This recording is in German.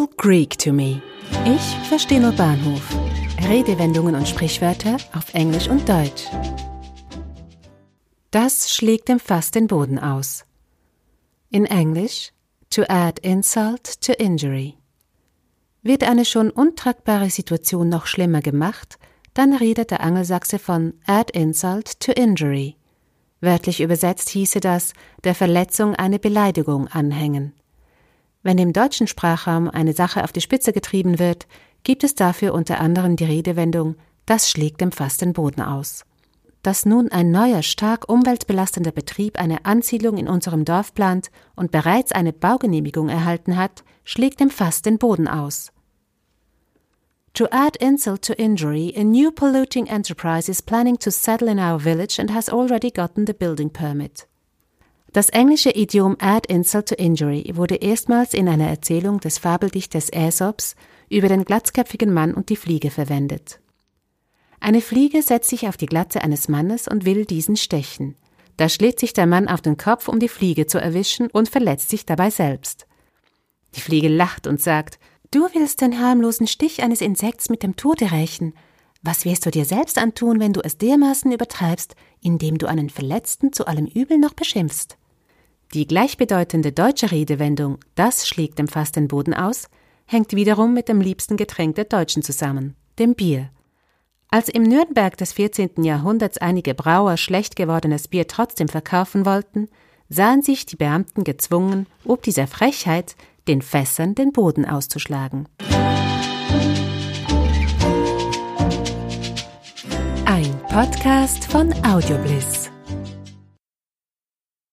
all Greek to me. Ich verstehe nur Bahnhof. Redewendungen und Sprichwörter auf Englisch und Deutsch. Das schlägt dem Fass den Boden aus. In Englisch to add insult to injury. Wird eine schon untragbare Situation noch schlimmer gemacht, dann redet der Angelsachse von add insult to injury. Wörtlich übersetzt hieße das der Verletzung eine Beleidigung anhängen. Wenn im deutschen Sprachraum eine Sache auf die Spitze getrieben wird, gibt es dafür unter anderem die Redewendung das schlägt dem Fass den Boden aus. Dass nun ein neuer, stark umweltbelastender Betrieb eine Ansiedlung in unserem Dorf plant und bereits eine Baugenehmigung erhalten hat, schlägt dem Fass den Boden aus. To add insult to injury, a new polluting enterprise is planning to settle in our village and has already gotten the building permit. Das englische Idiom add insult to injury wurde erstmals in einer Erzählung des Fabeldichters Aesops über den glatzköpfigen Mann und die Fliege verwendet. Eine Fliege setzt sich auf die Glatze eines Mannes und will diesen stechen. Da schlägt sich der Mann auf den Kopf, um die Fliege zu erwischen und verletzt sich dabei selbst. Die Fliege lacht und sagt, Du willst den harmlosen Stich eines Insekts mit dem Tode rächen. Was wirst du dir selbst antun, wenn du es dermaßen übertreibst, indem du einen Verletzten zu allem Übel noch beschimpfst? Die gleichbedeutende deutsche Redewendung Das schlägt dem Fass den Boden aus hängt wiederum mit dem liebsten Getränk der Deutschen zusammen, dem Bier. Als im Nürnberg des 14. Jahrhunderts einige Brauer schlecht gewordenes Bier trotzdem verkaufen wollten, sahen sich die Beamten gezwungen, ob dieser Frechheit den Fässern den Boden auszuschlagen. Ein Podcast von Audiobliss.